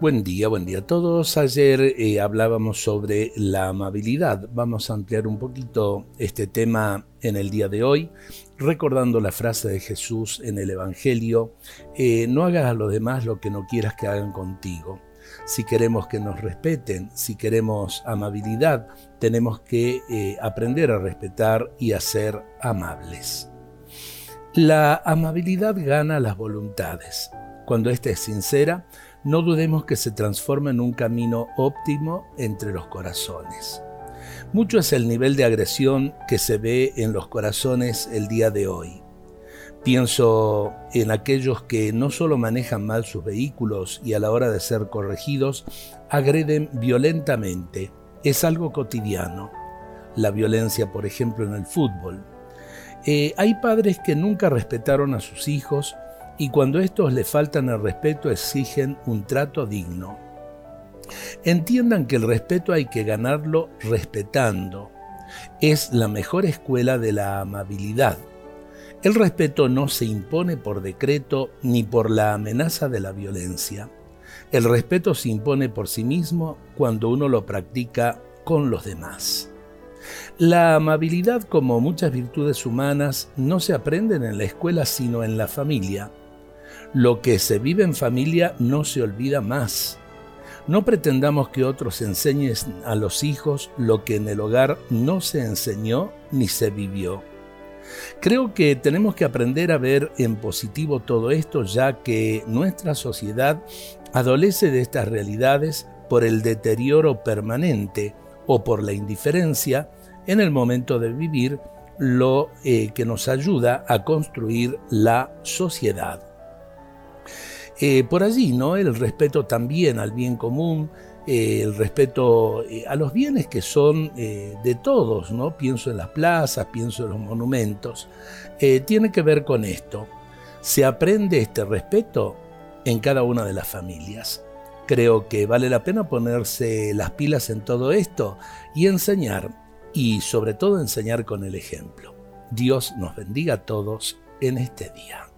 Buen día, buen día a todos. Ayer eh, hablábamos sobre la amabilidad. Vamos a ampliar un poquito este tema en el día de hoy, recordando la frase de Jesús en el Evangelio, eh, no hagas a los demás lo que no quieras que hagan contigo. Si queremos que nos respeten, si queremos amabilidad, tenemos que eh, aprender a respetar y a ser amables. La amabilidad gana las voluntades. Cuando ésta es sincera, no dudemos que se transforma en un camino óptimo entre los corazones. Mucho es el nivel de agresión que se ve en los corazones el día de hoy. Pienso en aquellos que no solo manejan mal sus vehículos y a la hora de ser corregidos, agreden violentamente. Es algo cotidiano. La violencia, por ejemplo, en el fútbol. Eh, hay padres que nunca respetaron a sus hijos y cuando estos le faltan el respeto exigen un trato digno. Entiendan que el respeto hay que ganarlo respetando. Es la mejor escuela de la amabilidad. El respeto no se impone por decreto ni por la amenaza de la violencia. El respeto se impone por sí mismo cuando uno lo practica con los demás. La amabilidad, como muchas virtudes humanas, no se aprenden en la escuela sino en la familia. Lo que se vive en familia no se olvida más. No pretendamos que otros enseñen a los hijos lo que en el hogar no se enseñó ni se vivió. Creo que tenemos que aprender a ver en positivo todo esto ya que nuestra sociedad adolece de estas realidades por el deterioro permanente o por la indiferencia en el momento de vivir lo eh, que nos ayuda a construir la sociedad. Eh, por allí, ¿no? El respeto también al bien común, eh, el respeto eh, a los bienes que son de todos, ¿no? Pienso en las plazas, pienso en los monumentos. tiene que ver con esto. Se aprende este respeto en cada una de las familias. Creo que vale la pena ponerse las pilas en todo esto y enseñar, y sobre todo enseñar con el ejemplo. Dios nos bendiga a todos en este día.